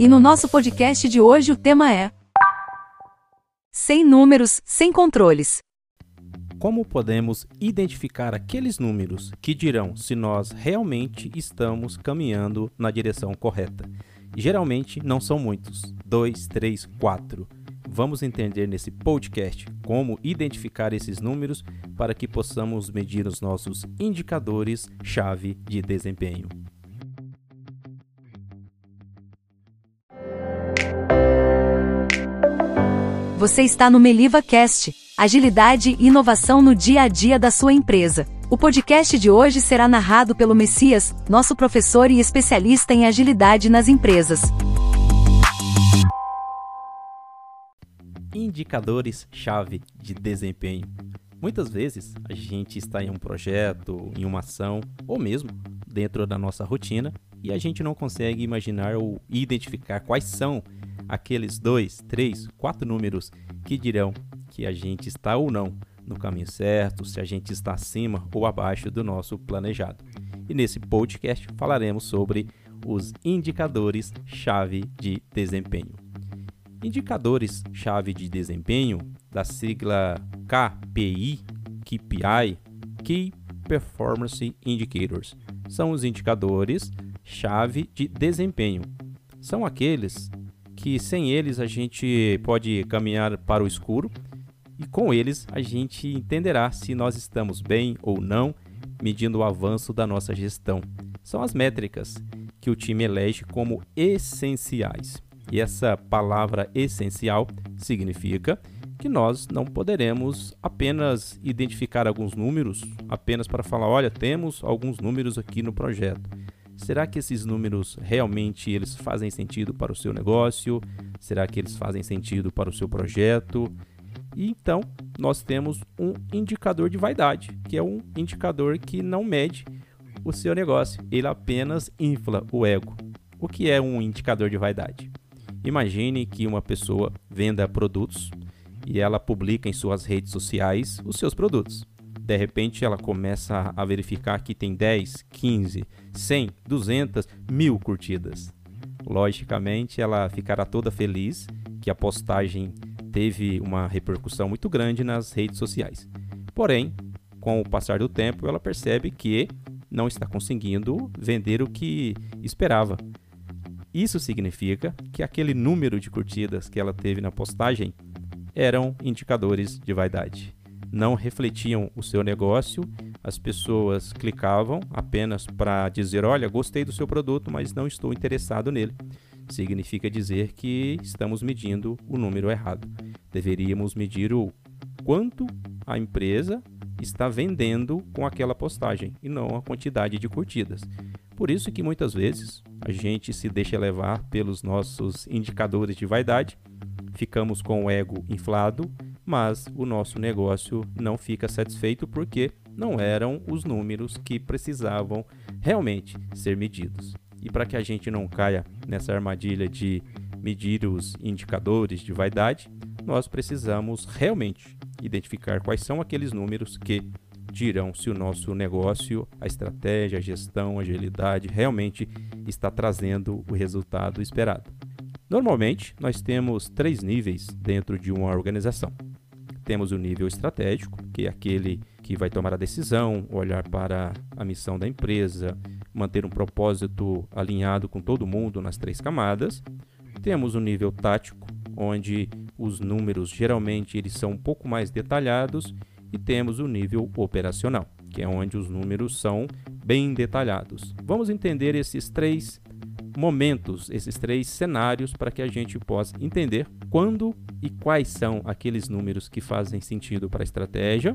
E no nosso podcast de hoje o tema é Sem números, sem controles. Como podemos identificar aqueles números que dirão se nós realmente estamos caminhando na direção correta? Geralmente não são muitos, dois, três, quatro. Vamos entender nesse podcast como identificar esses números para que possamos medir os nossos indicadores-chave de desempenho. Você está no Meliva Cast, agilidade e inovação no dia a dia da sua empresa. O podcast de hoje será narrado pelo Messias, nosso professor e especialista em agilidade nas empresas. Indicadores-chave de desempenho. Muitas vezes a gente está em um projeto, em uma ação, ou mesmo dentro da nossa rotina e a gente não consegue imaginar ou identificar quais são aqueles dois, três, quatro números que dirão que a gente está ou não no caminho certo, se a gente está acima ou abaixo do nosso planejado. E nesse podcast falaremos sobre os indicadores chave de desempenho. Indicadores chave de desempenho da sigla KPI, KPI, Key Performance Indicators, são os indicadores chave de desempenho. São aqueles que sem eles a gente pode caminhar para o escuro e com eles a gente entenderá se nós estamos bem ou não, medindo o avanço da nossa gestão. São as métricas que o time elege como essenciais. E essa palavra essencial significa que nós não poderemos apenas identificar alguns números, apenas para falar, olha, temos alguns números aqui no projeto. Será que esses números realmente eles fazem sentido para o seu negócio? Será que eles fazem sentido para o seu projeto? E então, nós temos um indicador de vaidade, que é um indicador que não mede o seu negócio, ele apenas infla o ego. O que é um indicador de vaidade? Imagine que uma pessoa venda produtos e ela publica em suas redes sociais os seus produtos de repente ela começa a verificar que tem 10, 15, 100, 200, mil curtidas. Logicamente, ela ficará toda feliz que a postagem teve uma repercussão muito grande nas redes sociais. Porém, com o passar do tempo, ela percebe que não está conseguindo vender o que esperava. Isso significa que aquele número de curtidas que ela teve na postagem eram indicadores de vaidade não refletiam o seu negócio, as pessoas clicavam apenas para dizer: Olha, gostei do seu produto, mas não estou interessado nele. Significa dizer que estamos medindo o número errado. Deveríamos medir o quanto a empresa está vendendo com aquela postagem e não a quantidade de curtidas. Por isso que muitas vezes a gente se deixa levar pelos nossos indicadores de vaidade, ficamos com o ego inflado mas o nosso negócio não fica satisfeito porque não eram os números que precisavam realmente ser medidos. E para que a gente não caia nessa armadilha de medir os indicadores de vaidade, nós precisamos realmente identificar quais são aqueles números que dirão se o nosso negócio, a estratégia, a gestão, a agilidade realmente está trazendo o resultado esperado. Normalmente, nós temos três níveis dentro de uma organização. Temos o nível estratégico, que é aquele que vai tomar a decisão, olhar para a missão da empresa, manter um propósito alinhado com todo mundo nas três camadas. Temos o nível tático, onde os números geralmente eles são um pouco mais detalhados e temos o nível operacional, que é onde os números são bem detalhados. Vamos entender esses três momentos, esses três cenários, para que a gente possa entender quando e quais são aqueles números que fazem sentido para a estratégia,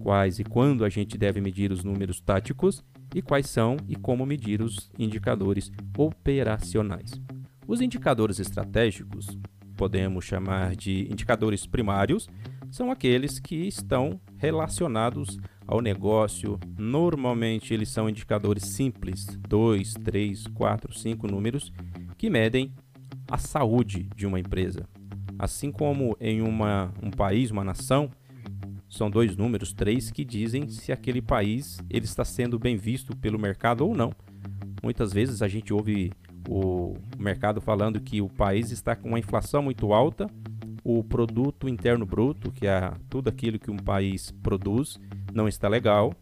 quais e quando a gente deve medir os números táticos e quais são e como medir os indicadores operacionais. Os indicadores estratégicos, podemos chamar de indicadores primários, são aqueles que estão relacionados ao negócio. Normalmente eles são indicadores simples, 2, 3, 4, 5 números, que medem a saúde de uma empresa. Assim como em uma, um país, uma nação, são dois números, três, que dizem se aquele país ele está sendo bem visto pelo mercado ou não. Muitas vezes a gente ouve o mercado falando que o país está com uma inflação muito alta, o produto interno bruto, que é tudo aquilo que um país produz, não está legal.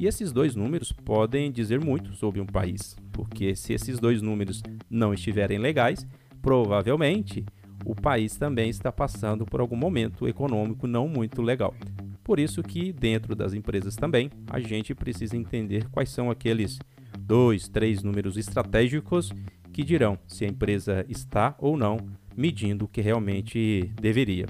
E esses dois números podem dizer muito sobre um país, porque se esses dois números não estiverem legais, provavelmente o país também está passando por algum momento econômico não muito legal. Por isso que dentro das empresas também a gente precisa entender quais são aqueles dois, três números estratégicos que dirão se a empresa está ou não medindo o que realmente deveria.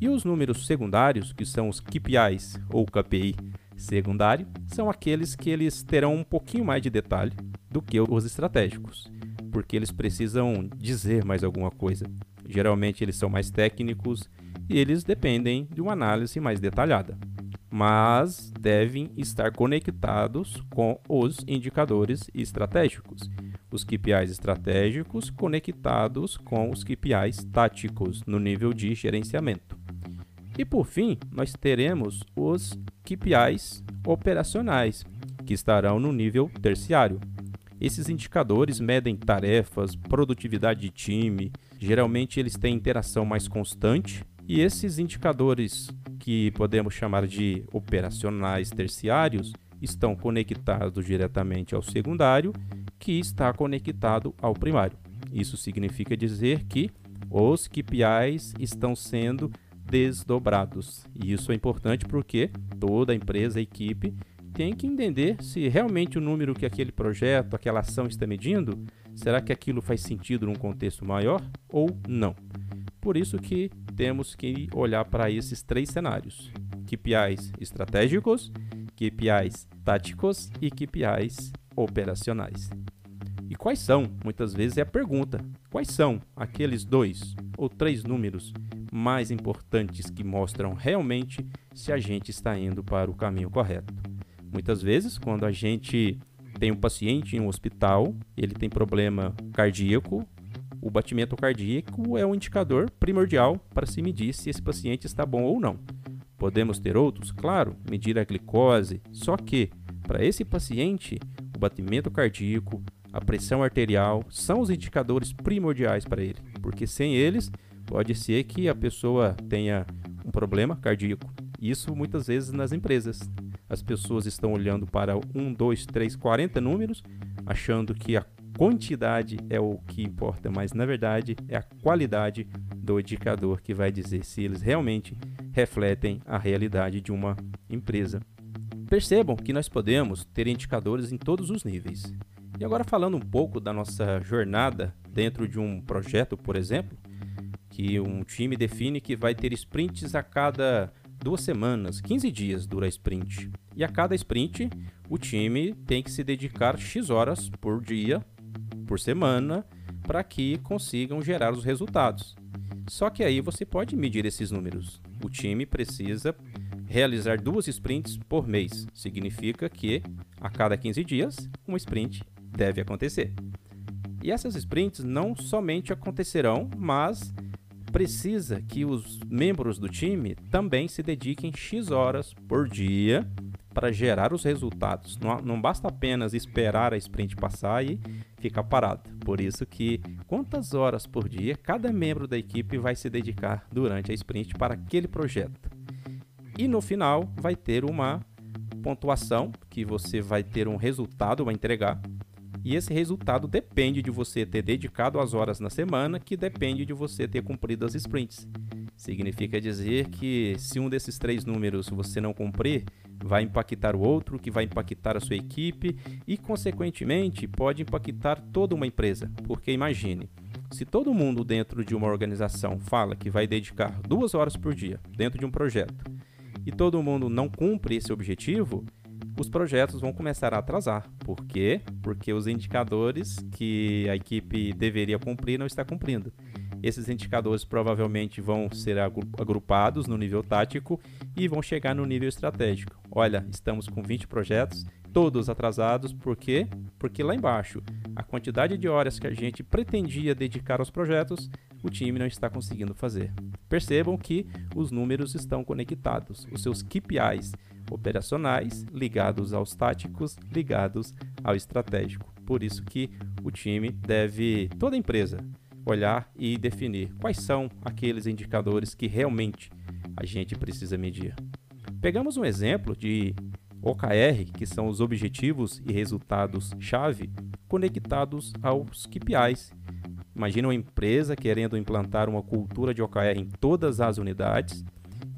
E os números secundários, que são os KPIs ou KPI secundário, são aqueles que eles terão um pouquinho mais de detalhe do que os estratégicos, porque eles precisam dizer mais alguma coisa. Geralmente eles são mais técnicos e eles dependem de uma análise mais detalhada, mas devem estar conectados com os indicadores estratégicos. Os KPIs estratégicos conectados com os KPIs táticos no nível de gerenciamento. E por fim, nós teremos os KPIs operacionais, que estarão no nível terciário. Esses indicadores medem tarefas, produtividade de time, geralmente eles têm interação mais constante, e esses indicadores que podemos chamar de operacionais terciários estão conectados diretamente ao secundário, que está conectado ao primário. Isso significa dizer que os KPIs estão sendo desdobrados. E isso é importante porque toda empresa, equipe, tem que entender se realmente o número que aquele projeto, aquela ação está medindo, será que aquilo faz sentido num contexto maior ou não. Por isso que temos que olhar para esses três cenários: KPIs estratégicos, KPIs táticos e KPIs operacionais. E quais são? Muitas vezes é a pergunta: quais são aqueles dois ou três números mais importantes que mostram realmente se a gente está indo para o caminho correto? Muitas vezes, quando a gente tem um paciente em um hospital, ele tem problema cardíaco, o batimento cardíaco é um indicador primordial para se medir se esse paciente está bom ou não. Podemos ter outros? Claro, medir a glicose, só que para esse paciente, o batimento cardíaco, a pressão arterial são os indicadores primordiais para ele, porque sem eles pode ser que a pessoa tenha um problema cardíaco. Isso muitas vezes nas empresas. As pessoas estão olhando para 1, 2, 3, 40 números, achando que a quantidade é o que importa, mas na verdade é a qualidade do indicador que vai dizer se eles realmente refletem a realidade de uma empresa. Percebam que nós podemos ter indicadores em todos os níveis. E agora falando um pouco da nossa jornada dentro de um projeto, por exemplo, que um time define que vai ter sprints a cada duas semanas, 15 dias dura a sprint. E a cada sprint, o time tem que se dedicar X horas por dia, por semana, para que consigam gerar os resultados. Só que aí você pode medir esses números. O time precisa realizar duas sprints por mês. Significa que a cada 15 dias, uma sprint deve acontecer. E essas sprints não somente acontecerão, mas precisa que os membros do time também se dediquem X horas por dia para gerar os resultados. Não, não, basta apenas esperar a sprint passar e ficar parado. Por isso que quantas horas por dia cada membro da equipe vai se dedicar durante a sprint para aquele projeto. E no final vai ter uma pontuação que você vai ter um resultado a entregar e esse resultado depende de você ter dedicado as horas na semana, que depende de você ter cumprido as sprints. Significa dizer que se um desses três números você não cumprir, vai impactar o outro, que vai impactar a sua equipe e, consequentemente, pode impactar toda uma empresa. Porque imagine, se todo mundo dentro de uma organização fala que vai dedicar duas horas por dia dentro de um projeto e todo mundo não cumpre esse objetivo, os projetos vão começar a atrasar. Por quê? Porque os indicadores que a equipe deveria cumprir não está cumprindo. Esses indicadores provavelmente vão ser agrupados no nível tático e vão chegar no nível estratégico. Olha, estamos com 20 projetos, todos atrasados, por quê? Porque lá embaixo, a quantidade de horas que a gente pretendia dedicar aos projetos, o time não está conseguindo fazer. Percebam que os números estão conectados, os seus KPIs operacionais ligados aos táticos, ligados ao estratégico. Por isso que o time deve, toda empresa, olhar e definir quais são aqueles indicadores que realmente a gente precisa medir. Pegamos um exemplo de OKR, que são os objetivos e resultados-chave conectados aos KPIs. Imagina uma empresa querendo implantar uma cultura de OKR em todas as unidades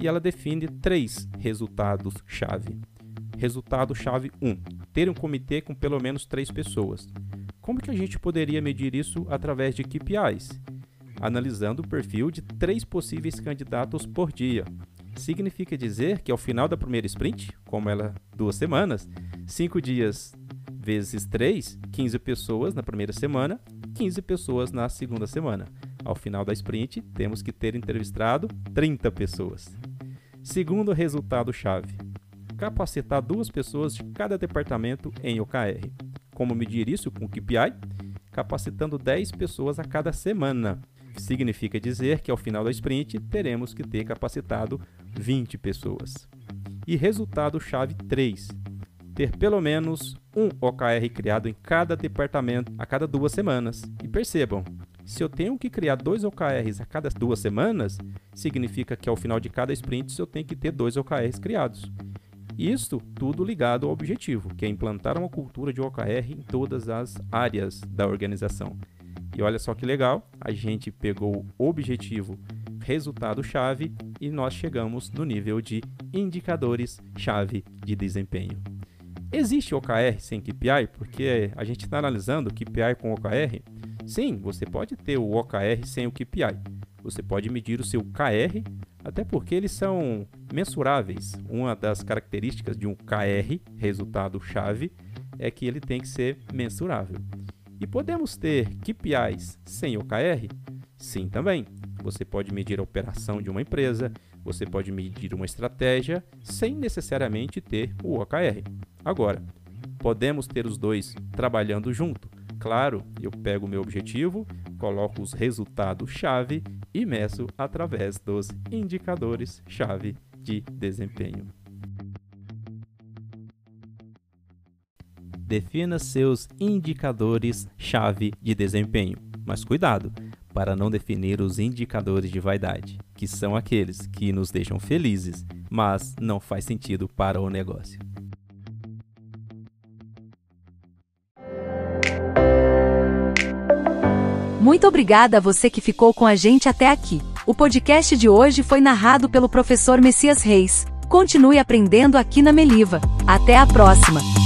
e ela define três resultados-chave. Resultado-chave 1: ter um comitê com pelo menos três pessoas. Como que a gente poderia medir isso através de KPIs? Analisando o perfil de três possíveis candidatos por dia. Significa dizer que ao final da primeira sprint, como ela duas semanas, cinco dias vezes três, 15 pessoas na primeira semana, 15 pessoas na segunda semana. Ao final da sprint, temos que ter entrevistado 30 pessoas. Segundo resultado-chave: capacitar duas pessoas de cada departamento em OKR. Como medir isso com KPI? Capacitando 10 pessoas a cada semana. Significa dizer que ao final da sprint teremos que ter capacitado 20 pessoas. E resultado-chave 3: ter pelo menos um OKR criado em cada departamento a cada duas semanas. E percebam, se eu tenho que criar dois OKRs a cada duas semanas, significa que ao final de cada sprint eu tenho que ter dois OKRs criados. Isso tudo ligado ao objetivo, que é implantar uma cultura de OKR em todas as áreas da organização. E olha só que legal, a gente pegou o objetivo, resultado-chave e nós chegamos no nível de indicadores-chave de desempenho. Existe OKR sem KPI? Porque a gente está analisando KPI com OKR. Sim, você pode ter o OKR sem o KPI. Você pode medir o seu KR, até porque eles são mensuráveis. Uma das características de um KR, resultado-chave, é que ele tem que ser mensurável. E podemos ter KPIs sem OKR? Sim, também. Você pode medir a operação de uma empresa, você pode medir uma estratégia sem necessariamente ter o OKR. Agora, podemos ter os dois trabalhando junto. Claro, eu pego o meu objetivo, coloco os resultados-chave e meço através dos indicadores-chave de desempenho. Defina seus indicadores-chave de desempenho, mas cuidado para não definir os indicadores de vaidade, que são aqueles que nos deixam felizes, mas não faz sentido para o negócio. Muito obrigada a você que ficou com a gente até aqui. O podcast de hoje foi narrado pelo professor Messias Reis. Continue aprendendo aqui na Meliva. Até a próxima!